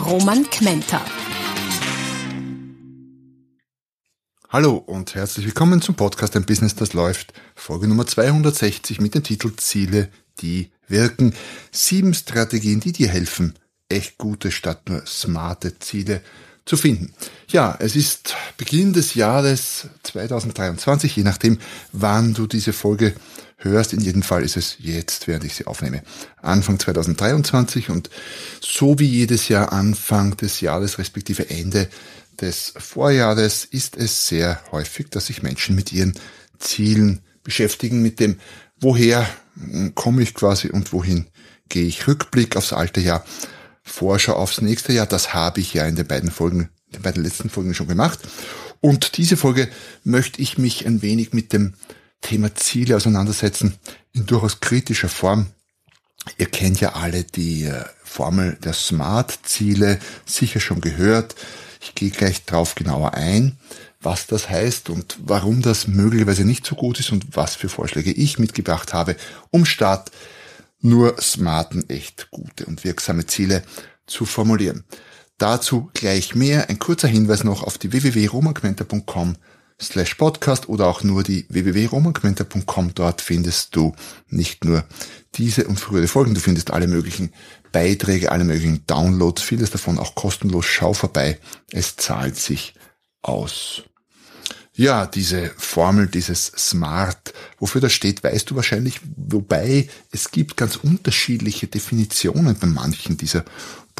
Roman Kmenter. Hallo und herzlich willkommen zum Podcast Ein Business, das läuft. Folge Nummer 260 mit dem Titel Ziele, die wirken. Sieben Strategien, die dir helfen, echt gute statt nur smarte Ziele zu finden. Ja, es ist Beginn des Jahres 2023, je nachdem, wann du diese Folge hörst. In jedem Fall ist es jetzt, während ich sie aufnehme. Anfang 2023 und so wie jedes Jahr Anfang des Jahres respektive Ende des Vorjahres ist es sehr häufig, dass sich Menschen mit ihren Zielen beschäftigen, mit dem, woher komme ich quasi und wohin gehe ich. Rückblick aufs alte Jahr, Vorschau aufs nächste Jahr, das habe ich ja in den beiden Folgen, in den letzten Folgen schon gemacht. Und diese Folge möchte ich mich ein wenig mit dem Thema Ziele auseinandersetzen in durchaus kritischer Form. Ihr kennt ja alle die äh, Formel der Smart-Ziele, sicher schon gehört. Ich gehe gleich drauf genauer ein, was das heißt und warum das möglicherweise nicht so gut ist und was für Vorschläge ich mitgebracht habe, um statt nur smarten, echt gute und wirksame Ziele zu formulieren. Dazu gleich mehr. Ein kurzer Hinweis noch auf die www.romanquenter.com slash podcast oder auch nur die www.romanquenter.com. Dort findest du nicht nur diese und frühere Folgen, du findest alle möglichen Beiträge, alle möglichen Downloads, vieles davon auch kostenlos. Schau vorbei. Es zahlt sich aus. Ja, diese Formel, dieses Smart, wofür das steht, weißt du wahrscheinlich, wobei es gibt ganz unterschiedliche Definitionen bei manchen dieser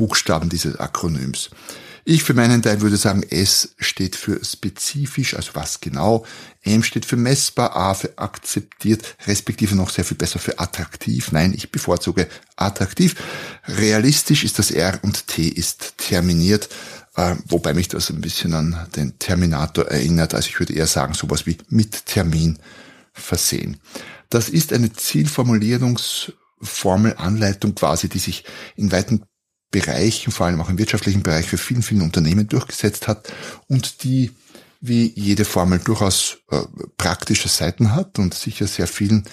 Buchstaben dieses Akronyms. Ich für meinen Teil würde sagen, S steht für spezifisch, also was genau. M steht für messbar, A für akzeptiert, respektive noch sehr viel besser für attraktiv. Nein, ich bevorzuge attraktiv. Realistisch ist das R und T ist terminiert, äh, wobei mich das ein bisschen an den Terminator erinnert. Also ich würde eher sagen, sowas wie mit Termin versehen. Das ist eine Zielformulierungsformel, Anleitung quasi, die sich in weiten Bereichen, vor allem auch im wirtschaftlichen Bereich, für vielen, vielen Unternehmen durchgesetzt hat und die wie jede Formel durchaus äh, praktische Seiten hat und sicher sehr vielen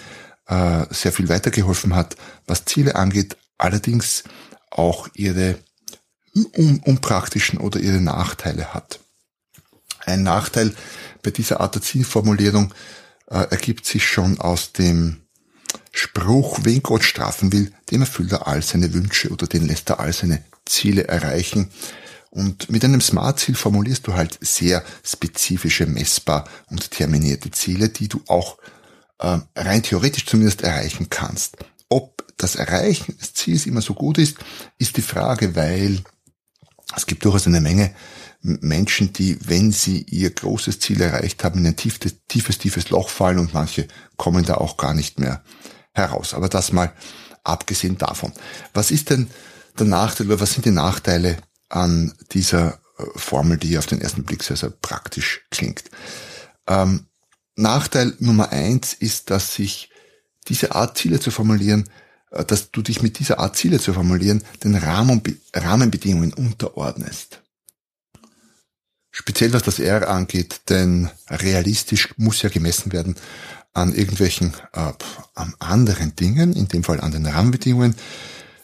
äh, sehr viel weitergeholfen hat, was Ziele angeht, allerdings auch ihre un unpraktischen oder ihre Nachteile hat. Ein Nachteil bei dieser Art der Zielformulierung äh, ergibt sich schon aus dem Spruch, wen Gott strafen will, dem erfüllt er all seine Wünsche oder den lässt er all seine Ziele erreichen. Und mit einem Smart-Ziel formulierst du halt sehr spezifische, messbar und terminierte Ziele, die du auch äh, rein theoretisch zumindest erreichen kannst. Ob das Erreichen des Ziels immer so gut ist, ist die Frage, weil es gibt durchaus eine Menge Menschen, die, wenn sie ihr großes Ziel erreicht haben, in ein tiefes, tiefes, tiefes Loch fallen und manche kommen da auch gar nicht mehr heraus. Aber das mal abgesehen davon. Was ist denn der Nachteil oder was sind die Nachteile an dieser äh, Formel, die auf den ersten Blick sehr, sehr praktisch klingt? Ähm, Nachteil Nummer eins ist, dass sich diese Art Ziele zu formulieren, äh, dass du dich mit dieser Art Ziele zu formulieren, den Rahmen, Rahmenbedingungen unterordnest. Speziell was das R angeht, denn realistisch muss ja gemessen werden an irgendwelchen äh, an anderen Dingen, in dem Fall an den Rahmenbedingungen,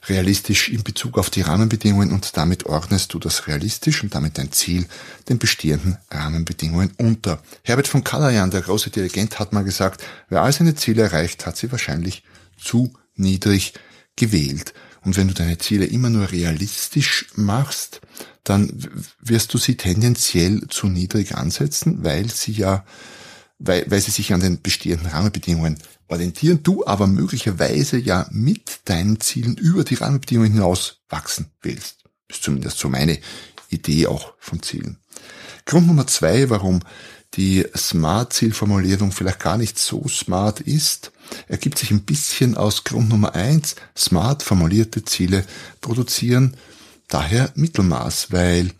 realistisch in Bezug auf die Rahmenbedingungen und damit ordnest du das realistisch und damit dein Ziel den bestehenden Rahmenbedingungen unter. Herbert von Kalajan, der große Dirigent, hat mal gesagt, wer all seine Ziele erreicht, hat sie wahrscheinlich zu niedrig gewählt. Und wenn du deine Ziele immer nur realistisch machst, dann wirst du sie tendenziell zu niedrig ansetzen, weil sie ja weil, weil sie sich an den bestehenden Rahmenbedingungen orientieren, du aber möglicherweise ja mit deinen Zielen über die Rahmenbedingungen hinaus wachsen willst. Ist zumindest so meine Idee auch von Zielen. Grund Nummer zwei, warum die Smart-Zielformulierung vielleicht gar nicht so smart ist, ergibt sich ein bisschen aus Grund Nummer eins. Smart formulierte Ziele produzieren daher Mittelmaß, weil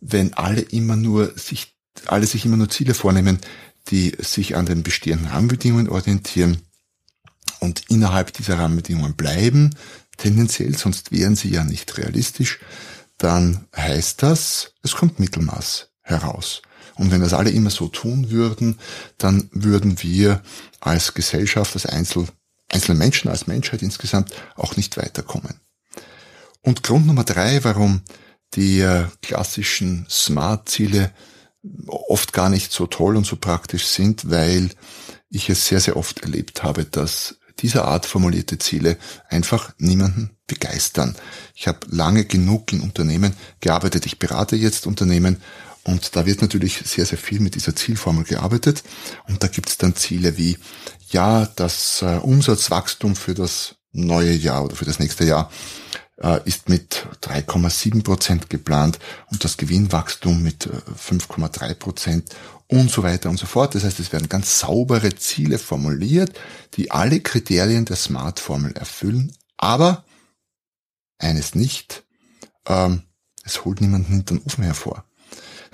wenn alle immer nur sich, alle sich immer nur Ziele vornehmen, die sich an den bestehenden Rahmenbedingungen orientieren und innerhalb dieser Rahmenbedingungen bleiben, tendenziell, sonst wären sie ja nicht realistisch, dann heißt das, es kommt Mittelmaß heraus. Und wenn das alle immer so tun würden, dann würden wir als Gesellschaft, als Einzel, einzelne Menschen, als Menschheit insgesamt auch nicht weiterkommen. Und Grund Nummer drei, warum die äh, klassischen Smart-Ziele oft gar nicht so toll und so praktisch sind, weil ich es sehr, sehr oft erlebt habe, dass dieser Art formulierte Ziele einfach niemanden begeistern. Ich habe lange genug in Unternehmen gearbeitet. Ich berate jetzt Unternehmen und da wird natürlich sehr, sehr viel mit dieser Zielformel gearbeitet. Und da gibt es dann Ziele wie, ja, das äh, Umsatzwachstum für das neue Jahr oder für das nächste Jahr äh, ist mit 3,7 Prozent geplant und das Gewinnwachstum mit 5,3 äh, Prozent und so weiter und so fort. Das heißt, es werden ganz saubere Ziele formuliert, die alle Kriterien der Smart-Formel erfüllen, aber eines nicht, ähm, es holt niemanden hinter den Ofen hervor.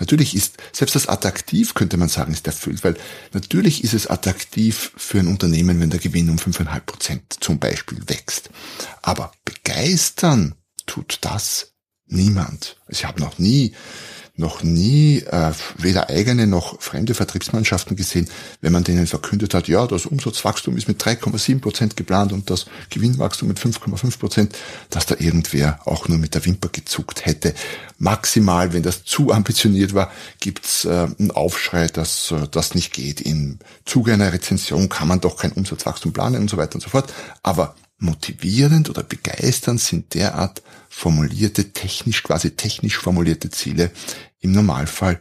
Natürlich ist, selbst das attraktiv, könnte man sagen, ist erfüllt, weil natürlich ist es attraktiv für ein Unternehmen, wenn der Gewinn um 5,5 Prozent zum Beispiel wächst. Aber begeistern tut das niemand. Ich habe noch nie noch nie äh, weder eigene noch fremde Vertriebsmannschaften gesehen, wenn man denen verkündet hat, ja, das Umsatzwachstum ist mit 3,7 Prozent geplant und das Gewinnwachstum mit 5,5 Prozent, dass da irgendwer auch nur mit der Wimper gezuckt hätte. Maximal, wenn das zu ambitioniert war, gibt's äh, einen Aufschrei, dass äh, das nicht geht. Im Zuge einer Rezension kann man doch kein Umsatzwachstum planen und so weiter und so fort. Aber motivierend oder begeisternd sind derart formulierte, technisch, quasi technisch formulierte Ziele im Normalfall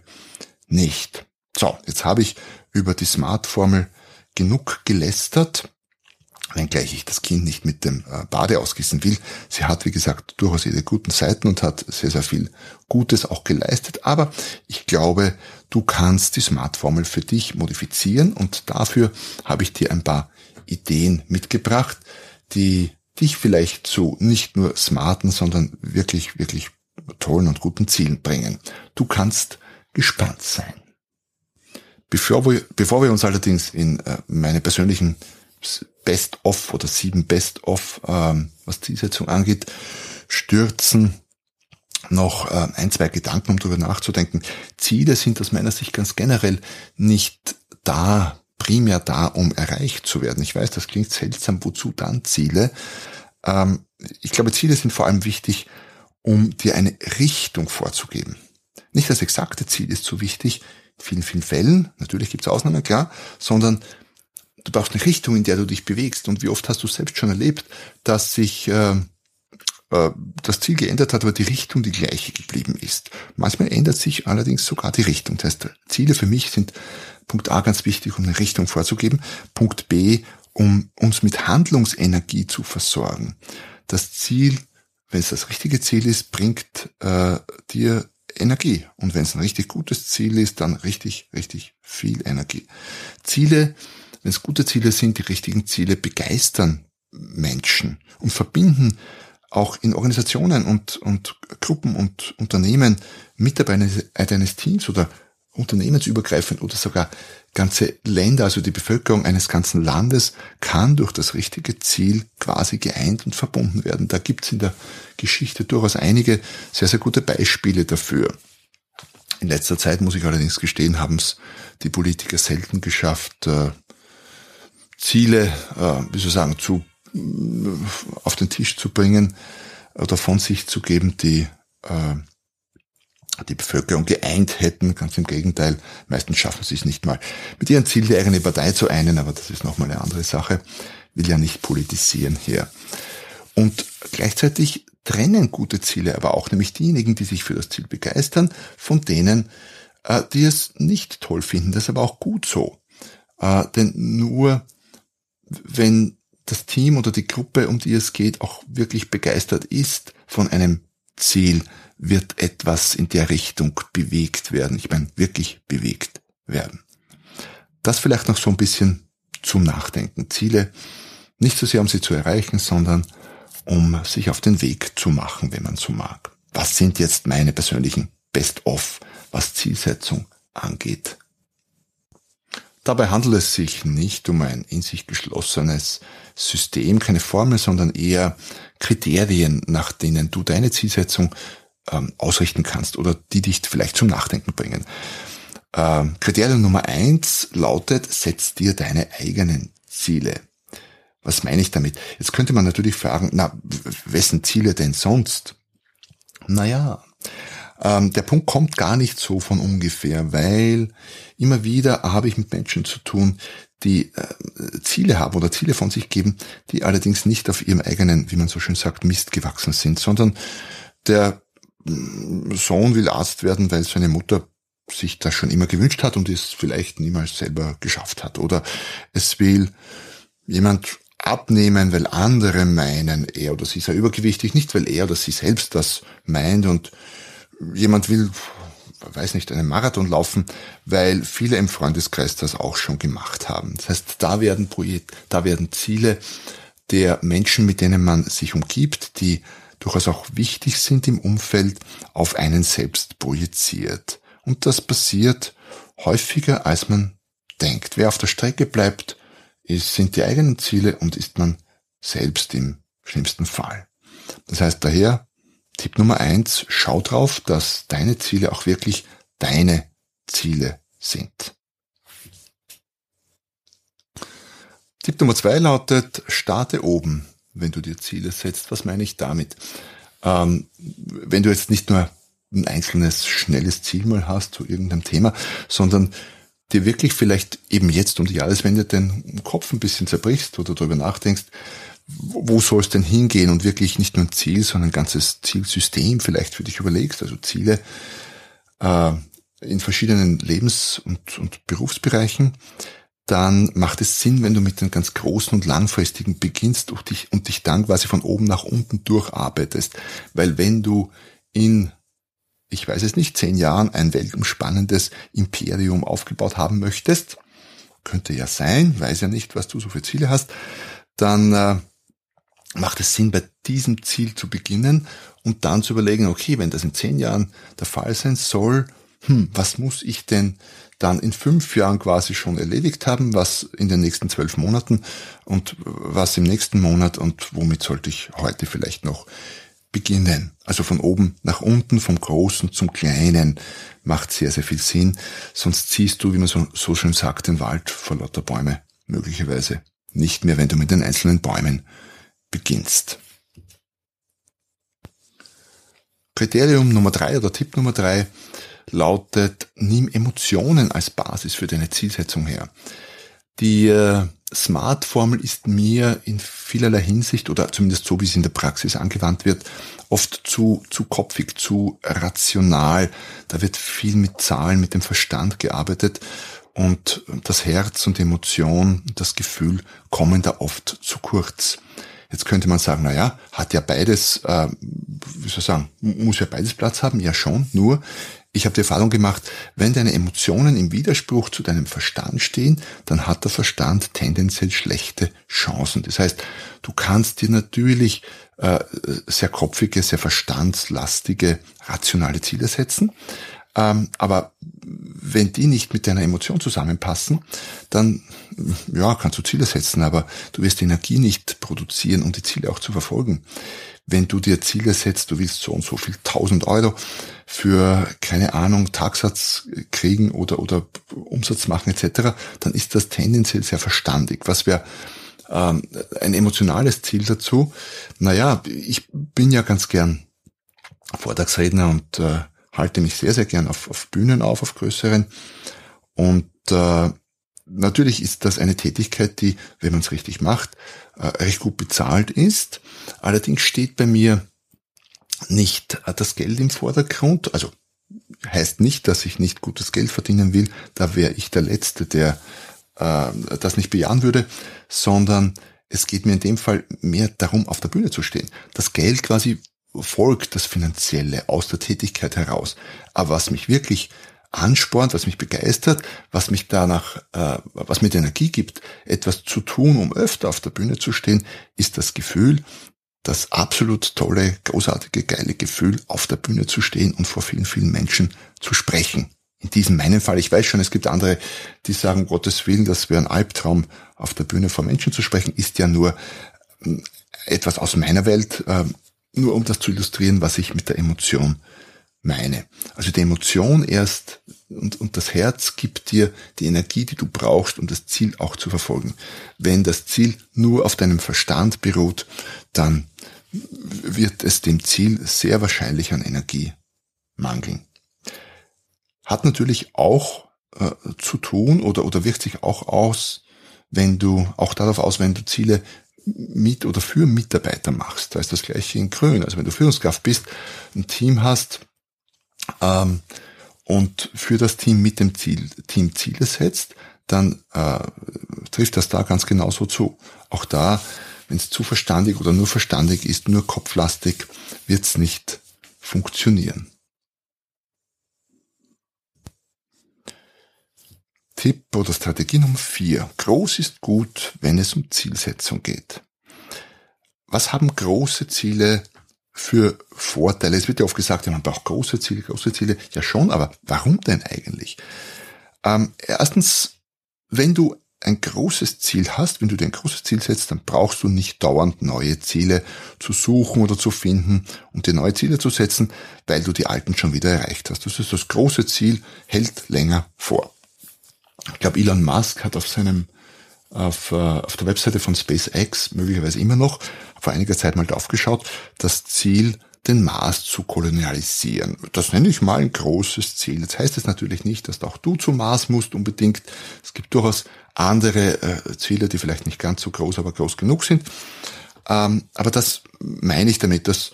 nicht. So, jetzt habe ich über die Smart-Formel genug gelästert, wenngleich ich das Kind nicht mit dem äh, Bade ausgießen will. Sie hat, wie gesagt, durchaus ihre guten Seiten und hat sehr, sehr viel Gutes auch geleistet. Aber ich glaube, du kannst die Smart-Formel für dich modifizieren und dafür habe ich dir ein paar Ideen mitgebracht, die dich vielleicht zu nicht nur smarten, sondern wirklich, wirklich tollen und guten Zielen bringen. Du kannst gespannt sein. Bevor wir, bevor wir uns allerdings in äh, meine persönlichen Best-of oder sieben Best-of, ähm, was Zielsetzung angeht, stürzen, noch äh, ein, zwei Gedanken, um darüber nachzudenken. Ziele sind aus meiner Sicht ganz generell nicht da, primär da, um erreicht zu werden. Ich weiß, das klingt seltsam, wozu dann Ziele? Ähm, ich glaube, Ziele sind vor allem wichtig, um dir eine Richtung vorzugeben. Nicht das exakte Ziel ist so wichtig, in vielen, vielen Fällen, natürlich gibt es Ausnahmen, klar, sondern du brauchst eine Richtung, in der du dich bewegst. Und wie oft hast du selbst schon erlebt, dass sich äh, äh, das Ziel geändert hat, aber die Richtung die gleiche geblieben ist. Manchmal ändert sich allerdings sogar die Richtung. Das heißt, Ziele für mich sind Punkt A ganz wichtig, um eine Richtung vorzugeben. Punkt B, um uns mit Handlungsenergie zu versorgen. Das Ziel wenn es das richtige Ziel ist, bringt äh, dir Energie. Und wenn es ein richtig gutes Ziel ist, dann richtig, richtig viel Energie. Ziele, wenn es gute Ziele sind, die richtigen Ziele begeistern Menschen und verbinden auch in Organisationen und, und Gruppen und Unternehmen Mitarbeiter eines Teams oder unternehmensübergreifend oder sogar ganze Länder, also die Bevölkerung eines ganzen Landes, kann durch das richtige Ziel quasi geeint und verbunden werden. Da gibt's in der Geschichte durchaus einige sehr, sehr gute Beispiele dafür. In letzter Zeit, muss ich allerdings gestehen, haben es die Politiker selten geschafft, äh, Ziele, äh, wie soll ich sagen, zu, auf den Tisch zu bringen oder von sich zu geben, die die Bevölkerung geeint hätten. Ganz im Gegenteil, meistens schaffen sie es nicht mal, mit ihren Zielen die eigene Partei zu einen, aber das ist nochmal eine andere Sache. Will ja nicht politisieren hier. Und gleichzeitig trennen gute Ziele aber auch nämlich diejenigen, die sich für das Ziel begeistern, von denen, äh, die es nicht toll finden. Das ist aber auch gut so. Äh, denn nur wenn das Team oder die Gruppe, um die es geht, auch wirklich begeistert ist von einem Ziel, wird etwas in der Richtung bewegt werden. Ich meine, wirklich bewegt werden. Das vielleicht noch so ein bisschen zum Nachdenken. Ziele nicht so sehr, um sie zu erreichen, sondern um sich auf den Weg zu machen, wenn man so mag. was sind jetzt meine persönlichen Best-of, was Zielsetzung angeht. Dabei handelt es sich nicht um ein in sich geschlossenes System, keine Formel, sondern eher Kriterien, nach denen du deine Zielsetzung ähm, ausrichten kannst oder die dich vielleicht zum Nachdenken bringen. Ähm, Kriterium Nummer eins lautet, setz dir deine eigenen Ziele. Was meine ich damit? Jetzt könnte man natürlich fragen, na, wessen Ziele denn sonst? Naja, ähm, der Punkt kommt gar nicht so von ungefähr, weil immer wieder habe ich mit Menschen zu tun, die äh, Ziele haben oder Ziele von sich geben, die allerdings nicht auf ihrem eigenen, wie man so schön sagt, Mist gewachsen sind, sondern der mm, Sohn will Arzt werden, weil seine Mutter sich das schon immer gewünscht hat und es vielleicht niemals selber geschafft hat. Oder es will jemand abnehmen, weil andere meinen, er oder sie sei übergewichtig, nicht weil er oder sie selbst das meint und jemand will, weiß nicht, einen Marathon laufen, weil viele im Freundeskreis das auch schon gemacht haben. Das heißt, da werden Projekt, da werden Ziele der Menschen, mit denen man sich umgibt, die durchaus auch wichtig sind im Umfeld, auf einen selbst projiziert. Und das passiert häufiger, als man denkt. Wer auf der Strecke bleibt, ist, sind die eigenen Ziele und ist man selbst im schlimmsten Fall. Das heißt daher, Tipp Nummer eins, schau drauf, dass deine Ziele auch wirklich deine Ziele sind. Tipp Nummer zwei lautet, starte oben, wenn du dir Ziele setzt. Was meine ich damit? Ähm, wenn du jetzt nicht nur ein einzelnes schnelles Ziel mal hast zu irgendeinem Thema, sondern dir wirklich vielleicht eben jetzt um die Jahreswende den Kopf ein bisschen zerbrichst oder darüber nachdenkst, wo soll es denn hingehen? Und wirklich nicht nur ein Ziel, sondern ein ganzes Zielsystem vielleicht für dich überlegst, also Ziele äh, in verschiedenen Lebens- und, und Berufsbereichen, dann macht es Sinn, wenn du mit den ganz großen und langfristigen beginnst und dich, und dich dann quasi von oben nach unten durcharbeitest. Weil wenn du in, ich weiß es nicht, zehn Jahren ein weltumspannendes Imperium aufgebaut haben möchtest, könnte ja sein, weiß ja nicht, was du so für Ziele hast, dann äh, macht es Sinn, bei diesem Ziel zu beginnen und dann zu überlegen, okay, wenn das in zehn Jahren der Fall sein soll, hm, was muss ich denn dann in fünf Jahren quasi schon erledigt haben, was in den nächsten zwölf Monaten und was im nächsten Monat und womit sollte ich heute vielleicht noch beginnen. Also von oben nach unten, vom Großen zum Kleinen macht sehr, sehr viel Sinn. Sonst ziehst du, wie man so, so schön sagt, den Wald vor lauter Bäume möglicherweise nicht mehr, wenn du mit den einzelnen Bäumen beginnst. Kriterium Nummer drei oder Tipp Nummer drei lautet, nimm Emotionen als Basis für deine Zielsetzung her. Die äh, Smart-Formel ist mir in vielerlei Hinsicht oder zumindest so, wie es in der Praxis angewandt wird, oft zu, zu kopfig, zu rational. Da wird viel mit Zahlen, mit dem Verstand gearbeitet und das Herz und die Emotion, das Gefühl kommen da oft zu kurz. Jetzt könnte man sagen, na ja, hat ja beides, äh, wie soll ich sagen, muss ja beides Platz haben, ja schon, nur ich habe die Erfahrung gemacht, wenn deine Emotionen im Widerspruch zu deinem Verstand stehen, dann hat der Verstand tendenziell schlechte Chancen. Das heißt, du kannst dir natürlich äh, sehr kopfige, sehr verstandslastige, rationale Ziele setzen, ähm, aber wenn die nicht mit deiner Emotion zusammenpassen, dann ja, kannst du Ziele setzen, aber du wirst Energie nicht produzieren, um die Ziele auch zu verfolgen. Wenn du dir Ziele setzt, du willst so und so viel tausend Euro für, keine Ahnung, Tagsatz kriegen oder, oder Umsatz machen etc., dann ist das tendenziell sehr verstandig. Was wäre ähm, ein emotionales Ziel dazu? Naja, ich bin ja ganz gern Vortragsredner und äh, halte mich sehr, sehr gern auf, auf Bühnen auf, auf größeren. Und äh, natürlich ist das eine Tätigkeit, die, wenn man es richtig macht, äh, recht gut bezahlt ist. Allerdings steht bei mir nicht äh, das Geld im Vordergrund. Also heißt nicht, dass ich nicht gutes Geld verdienen will. Da wäre ich der Letzte, der äh, das nicht bejahen würde, sondern es geht mir in dem Fall mehr darum, auf der Bühne zu stehen. Das Geld quasi folgt das Finanzielle aus der Tätigkeit heraus. Aber was mich wirklich anspornt, was mich begeistert, was mich danach, äh, was mir die Energie gibt, etwas zu tun, um öfter auf der Bühne zu stehen, ist das Gefühl, das absolut tolle, großartige, geile Gefühl, auf der Bühne zu stehen und vor vielen, vielen Menschen zu sprechen. In diesem meinen Fall, ich weiß schon, es gibt andere, die sagen, Gottes Willen, das wäre ein Albtraum, auf der Bühne vor Menschen zu sprechen, ist ja nur hm, etwas aus meiner Welt, äh, nur um das zu illustrieren, was ich mit der Emotion meine. Also die Emotion erst und, und das Herz gibt dir die Energie, die du brauchst, um das Ziel auch zu verfolgen. Wenn das Ziel nur auf deinem Verstand beruht, dann wird es dem Ziel sehr wahrscheinlich an Energie mangeln. Hat natürlich auch äh, zu tun oder, oder wirkt sich auch aus, wenn du, auch darauf aus, wenn du Ziele mit oder für Mitarbeiter machst. Da ist das gleiche in Grün. Also wenn du Führungskraft bist, ein Team hast, ähm, und für das Team mit dem Ziel, Team Ziele setzt, dann äh, trifft das da ganz genauso zu. Auch da, wenn es zu verstandig oder nur verstandig ist, nur kopflastig, wird es nicht funktionieren. Tipp oder Strategie Nummer vier: Groß ist gut, wenn es um Zielsetzung geht. Was haben große Ziele für Vorteile? Es wird ja oft gesagt, man braucht große Ziele, große Ziele. Ja schon, aber warum denn eigentlich? Ähm, erstens, wenn du ein großes Ziel hast, wenn du dir ein großes Ziel setzt, dann brauchst du nicht dauernd neue Ziele zu suchen oder zu finden und dir neue Ziele zu setzen, weil du die alten schon wieder erreicht hast. Das ist das große Ziel, hält länger vor. Ich glaube, Elon Musk hat auf seinem auf, äh, auf der Webseite von SpaceX, möglicherweise immer noch, vor einiger Zeit mal draufgeschaut, das Ziel, den Mars zu kolonialisieren. Das nenne ich mal ein großes Ziel. Jetzt heißt es natürlich nicht, dass auch du zum Mars musst unbedingt. Es gibt durchaus andere äh, Ziele, die vielleicht nicht ganz so groß, aber groß genug sind. Ähm, aber das meine ich damit, dass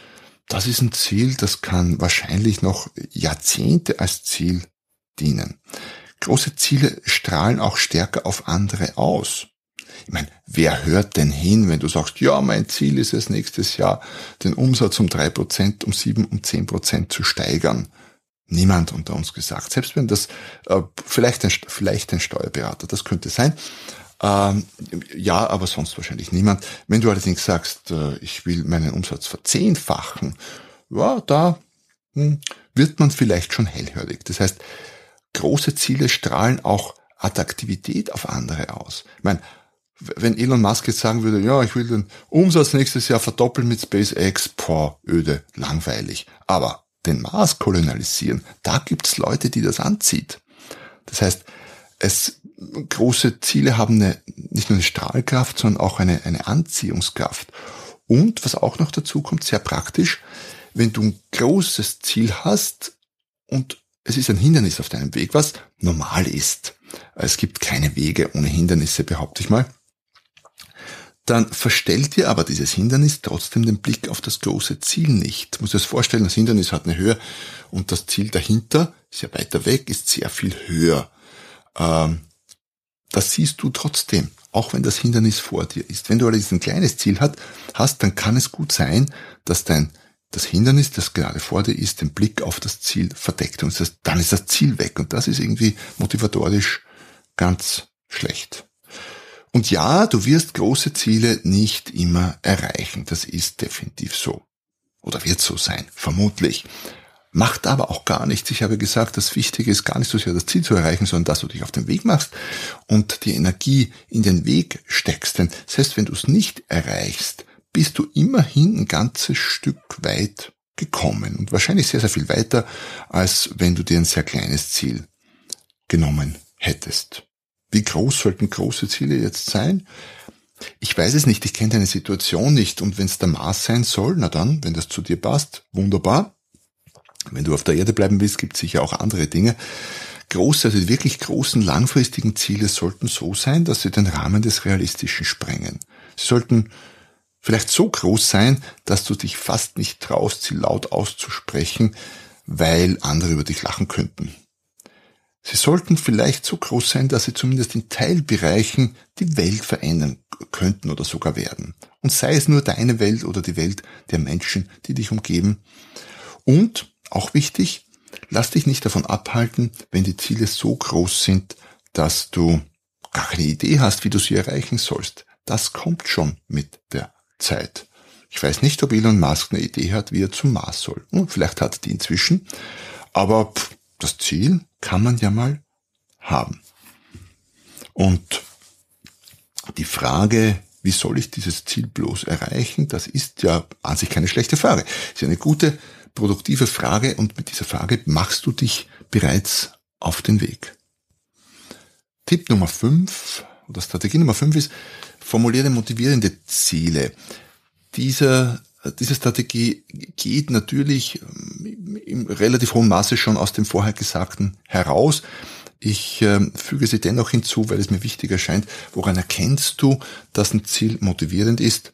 das ist ein Ziel, das kann wahrscheinlich noch Jahrzehnte als Ziel dienen. Große Ziele strahlen auch stärker auf andere aus. Ich meine, wer hört denn hin, wenn du sagst, ja, mein Ziel ist es nächstes Jahr, den Umsatz um drei Prozent, um sieben, um zehn Prozent zu steigern? Niemand unter uns gesagt. Selbst wenn das äh, vielleicht, ein, vielleicht ein Steuerberater, das könnte sein. Ähm, ja, aber sonst wahrscheinlich niemand. Wenn du allerdings sagst, äh, ich will meinen Umsatz verzehnfachen, ja, da hm, wird man vielleicht schon hellhörig. Das heißt, große Ziele strahlen auch Attraktivität auf andere aus. Ich meine, wenn Elon Musk jetzt sagen würde, ja, ich will den Umsatz nächstes Jahr verdoppeln mit SpaceX, boah, öde, langweilig. Aber den Mars kolonialisieren, da gibt's Leute, die das anzieht. Das heißt, es, große Ziele haben eine, nicht nur eine Strahlkraft, sondern auch eine, eine Anziehungskraft. Und was auch noch dazu kommt, sehr praktisch, wenn du ein großes Ziel hast und es ist ein Hindernis auf deinem Weg, was normal ist. Es gibt keine Wege ohne Hindernisse, behaupte ich mal dann verstellt dir aber dieses Hindernis trotzdem den Blick auf das große Ziel nicht. Du musst dir das vorstellen, das Hindernis hat eine Höhe und das Ziel dahinter ist ja weiter weg, ist sehr viel höher. Ähm, das siehst du trotzdem, auch wenn das Hindernis vor dir ist. Wenn du allerdings ein kleines Ziel hast, dann kann es gut sein, dass dein das Hindernis, das gerade vor dir ist, den Blick auf das Ziel verdeckt und dann ist das Ziel weg und das ist irgendwie motivatorisch ganz schlecht. Und ja, du wirst große Ziele nicht immer erreichen. Das ist definitiv so. Oder wird so sein, vermutlich. Macht aber auch gar nichts. Ich habe gesagt, das Wichtige ist gar nicht so sehr das Ziel zu erreichen, sondern dass du dich auf den Weg machst und die Energie in den Weg steckst. Denn selbst wenn du es nicht erreichst, bist du immerhin ein ganzes Stück weit gekommen und wahrscheinlich sehr, sehr viel weiter, als wenn du dir ein sehr kleines Ziel genommen hättest. Wie groß sollten große Ziele jetzt sein? Ich weiß es nicht, ich kenne deine Situation nicht und wenn es der Maß sein soll, na dann, wenn das zu dir passt, wunderbar. Wenn du auf der Erde bleiben willst, gibt es sicher auch andere Dinge. Große, also wirklich großen langfristigen Ziele sollten so sein, dass sie den Rahmen des Realistischen sprengen. Sie sollten vielleicht so groß sein, dass du dich fast nicht traust, sie laut auszusprechen, weil andere über dich lachen könnten. Sie sollten vielleicht so groß sein, dass sie zumindest in Teilbereichen die Welt verändern könnten oder sogar werden. Und sei es nur deine Welt oder die Welt der Menschen, die dich umgeben. Und, auch wichtig, lass dich nicht davon abhalten, wenn die Ziele so groß sind, dass du gar keine Idee hast, wie du sie erreichen sollst. Das kommt schon mit der Zeit. Ich weiß nicht, ob Elon Musk eine Idee hat, wie er zum Mars soll. Hm, vielleicht hat er die inzwischen. Aber pff, das Ziel kann man ja mal haben. Und die Frage, wie soll ich dieses Ziel bloß erreichen, das ist ja an sich keine schlechte Frage. Das ist eine gute, produktive Frage und mit dieser Frage machst du dich bereits auf den Weg. Tipp Nummer 5 oder Strategie Nummer 5 ist, formuliere motivierende Ziele. Dieser, diese Strategie geht natürlich ähm, im relativ hohen Maße schon aus dem vorher Gesagten heraus. Ich äh, füge sie dennoch hinzu, weil es mir wichtig erscheint. Woran erkennst du, dass ein Ziel motivierend ist?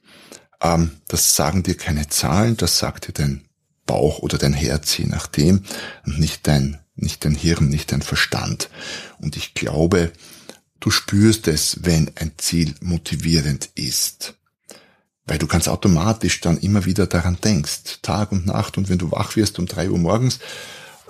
Ähm, das sagen dir keine Zahlen, das sagt dir dein Bauch oder dein Herz, je nachdem, und nicht dein, nicht dein Hirn, nicht dein Verstand. Und ich glaube, Du spürst es, wenn ein Ziel motivierend ist. Weil du ganz automatisch dann immer wieder daran denkst, Tag und Nacht. Und wenn du wach wirst um drei Uhr morgens,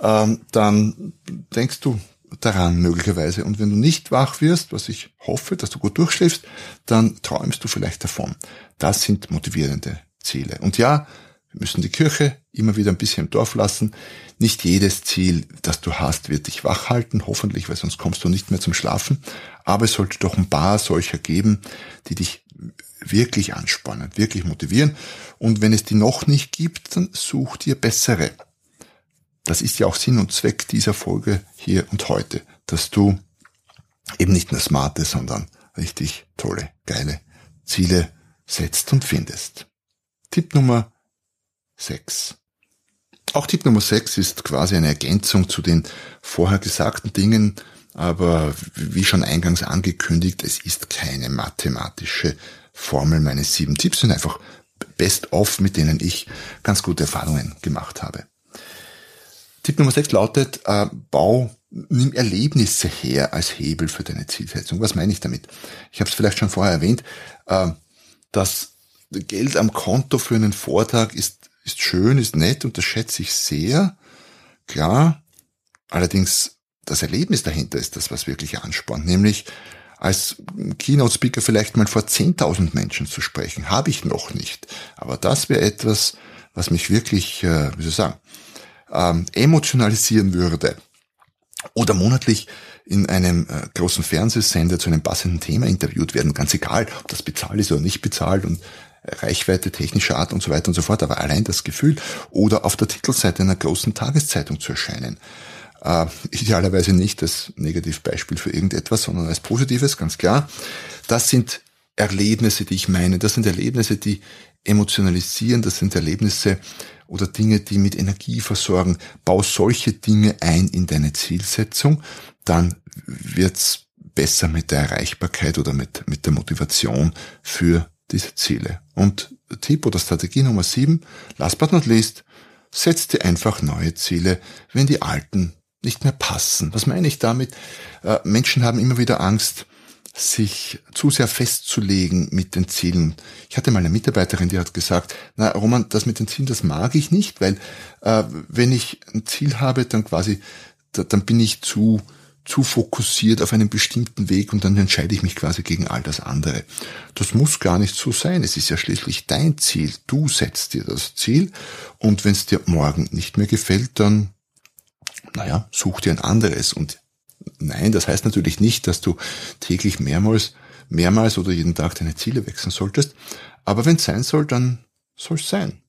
ähm, dann denkst du daran möglicherweise. Und wenn du nicht wach wirst, was ich hoffe, dass du gut durchschläfst, dann träumst du vielleicht davon. Das sind motivierende Ziele. Und ja, wir müssen die Kirche immer wieder ein bisschen im Dorf lassen. Nicht jedes Ziel, das du hast, wird dich wach halten, hoffentlich, weil sonst kommst du nicht mehr zum Schlafen. Aber es sollte doch ein paar solcher geben, die dich wirklich anspannen, wirklich motivieren. Und wenn es die noch nicht gibt, dann such dir bessere. Das ist ja auch Sinn und Zweck dieser Folge hier und heute, dass du eben nicht nur smarte, sondern richtig tolle, geile Ziele setzt und findest. Tipp Nummer 6. Auch Tipp Nummer 6 ist quasi eine Ergänzung zu den vorher gesagten Dingen, aber wie schon eingangs angekündigt, es ist keine mathematische Formel. Meine sieben Tipps sind einfach best-of, mit denen ich ganz gute Erfahrungen gemacht habe. Tipp Nummer 6 lautet, äh, bau, nimm Erlebnisse her als Hebel für deine Zielsetzung. Was meine ich damit? Ich habe es vielleicht schon vorher erwähnt, äh, das Geld am Konto für einen Vortrag ist ist schön, ist nett und das schätze ich sehr. Klar. Allerdings das Erlebnis dahinter ist das, was wirklich anspornt, nämlich als Keynote-Speaker vielleicht mal vor 10.000 Menschen zu sprechen, habe ich noch nicht. Aber das wäre etwas, was mich wirklich, äh, wie soll ich sagen, ähm, emotionalisieren würde. Oder monatlich in einem äh, großen Fernsehsender zu einem passenden Thema interviewt werden, ganz egal, ob das bezahlt ist oder nicht bezahlt und Reichweite technischer Art und so weiter und so fort, aber allein das Gefühl oder auf der Titelseite einer großen Tageszeitung zu erscheinen. Äh, idealerweise nicht als Negativbeispiel für irgendetwas, sondern als Positives, ganz klar. Das sind Erlebnisse, die ich meine. Das sind Erlebnisse, die emotionalisieren. Das sind Erlebnisse oder Dinge, die mit Energie versorgen. Bau solche Dinge ein in deine Zielsetzung. Dann wird's besser mit der Erreichbarkeit oder mit, mit der Motivation für diese Ziele. Und Tipp oder Strategie Nummer sieben, last but not least, setz dir einfach neue Ziele, wenn die alten nicht mehr passen. Was meine ich damit? Äh, Menschen haben immer wieder Angst, sich zu sehr festzulegen mit den Zielen. Ich hatte mal eine Mitarbeiterin, die hat gesagt, na Roman, das mit den Zielen, das mag ich nicht, weil äh, wenn ich ein Ziel habe, dann quasi, da, dann bin ich zu zu fokussiert auf einen bestimmten Weg und dann entscheide ich mich quasi gegen all das andere. Das muss gar nicht so sein. Es ist ja schließlich dein Ziel. Du setzt dir das Ziel und wenn es dir morgen nicht mehr gefällt, dann, naja, such dir ein anderes. Und nein, das heißt natürlich nicht, dass du täglich mehrmals, mehrmals oder jeden Tag deine Ziele wechseln solltest. Aber wenn es sein soll, dann soll es sein.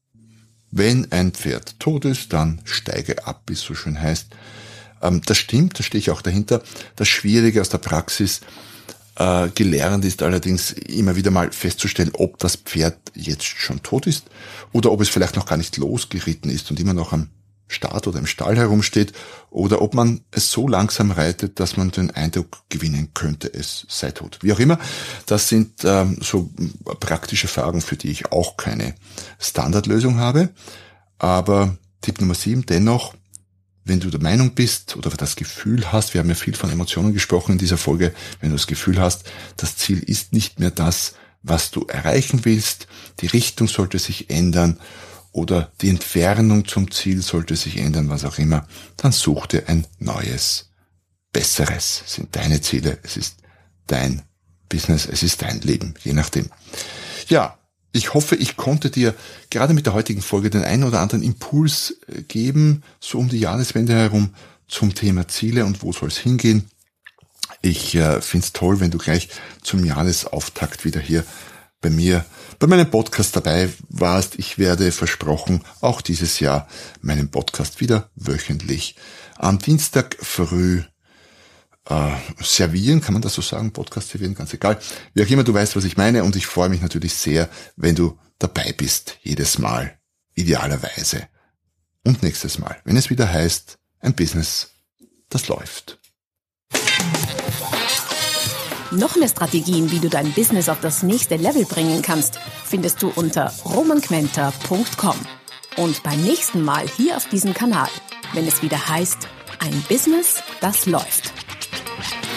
Wenn ein Pferd tot ist, dann steige ab, wie es so schön heißt. Ähm, das stimmt, da stehe ich auch dahinter. Das Schwierige aus der Praxis äh, gelernt ist allerdings immer wieder mal festzustellen, ob das Pferd jetzt schon tot ist oder ob es vielleicht noch gar nicht losgeritten ist und immer noch am Start oder im Stall herumsteht oder ob man es so langsam reitet, dass man den Eindruck gewinnen könnte, es sei tot. Wie auch immer, das sind ähm, so praktische Fragen, für die ich auch keine Standardlösung habe. Aber Tipp Nummer sieben, dennoch wenn du der Meinung bist oder das Gefühl hast, wir haben ja viel von Emotionen gesprochen in dieser Folge, wenn du das Gefühl hast, das Ziel ist nicht mehr das, was du erreichen willst, die Richtung sollte sich ändern oder die Entfernung zum Ziel sollte sich ändern, was auch immer, dann such dir ein neues, besseres. Es sind deine Ziele, es ist dein Business, es ist dein Leben, je nachdem. Ja, Ich hoffe, ich konnte dir gerade mit der heutigen Folge den einen oder anderen Impuls äh, geben, so um die Jahreswende herum zum Thema Ziele und wo soll es hingehen. Ich äh, finde es toll, wenn du gleich zum Jahresauftakt wieder hier bei mir, bei meinem Podcast dabei warst. Ich werde versprochen, auch dieses Jahr meinen Podcast wieder wöchentlich am Dienstag früh äh, servieren, kann man das so sagen, Podcast servieren, ganz egal. Wie auch immer, du weißt, was ich meine und ich freue mich natürlich sehr, wenn du dabei bist, jedes Mal, idealerweise. Und nächstes Mal, wenn es wieder heißt, ein Business, das läuft. Noch mehr Strategien, wie du dein Business auf das nächste Level bringen kannst, findest du unter romanquenter.com. Und beim nächsten Mal hier auf diesem Kanal, wenn es wieder heißt, ein Business, das läuft. Thank you.